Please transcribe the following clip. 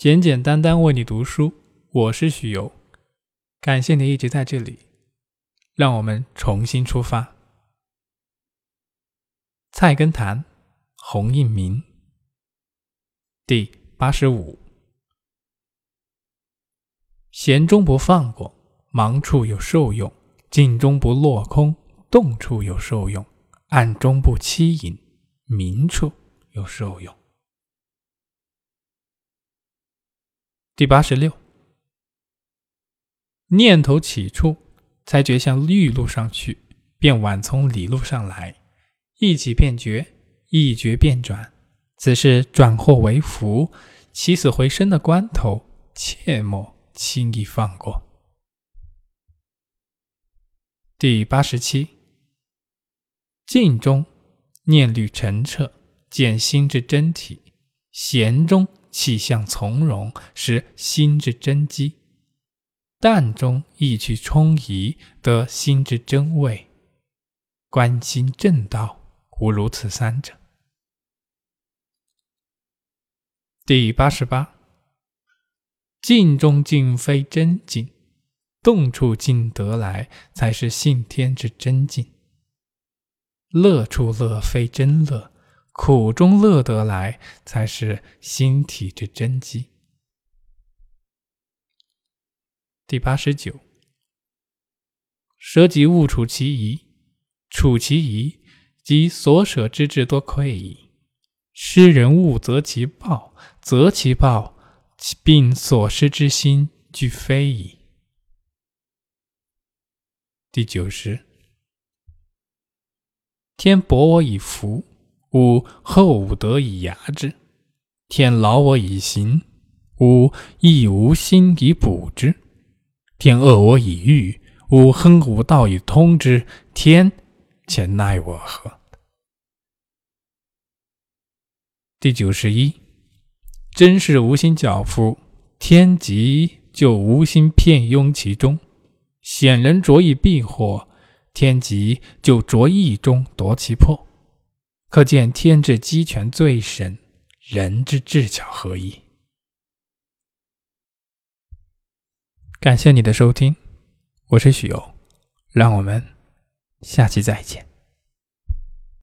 简简单单为你读书，我是许由，感谢你一直在这里。让我们重新出发。《菜根谭》洪应明，第八十五。闲中不放过，忙处有受用；静中不落空，动处有受用；暗中不欺隐，明处有受用。第八十六，念头起处，才觉向绿路上去，便晚从里路上来，一起便觉，一绝便转。此是转祸为福，起死回生的关头，切莫。轻易放过。第八十七，静中念虑澄澈，见心之真体；闲中气象从容，是心之真机；淡中意趣充移，得心之真味。观心正道，无如此三者。第八十八。静中静非真静，动处静得来，才是信天之真静；乐处乐非真乐，苦中乐得来，才是心体之真机。第八十九，舍己勿处其宜，处其宜，即所舍之志多亏矣。施人勿则其报，则其报。并所失之心俱非矣。第九十，天薄我以福，吾厚吾德以牙之；天劳我以行，吾亦无心以补之；天恶我以欲，吾亨吾道以通之。天且奈我何？第九十一。真是无心教夫，天极就无心骗拥其中；显人着意避祸，天极就着意中夺其破。可见天之机权最神，人之智巧合一。感谢你的收听，我是许攸，让我们下期再见。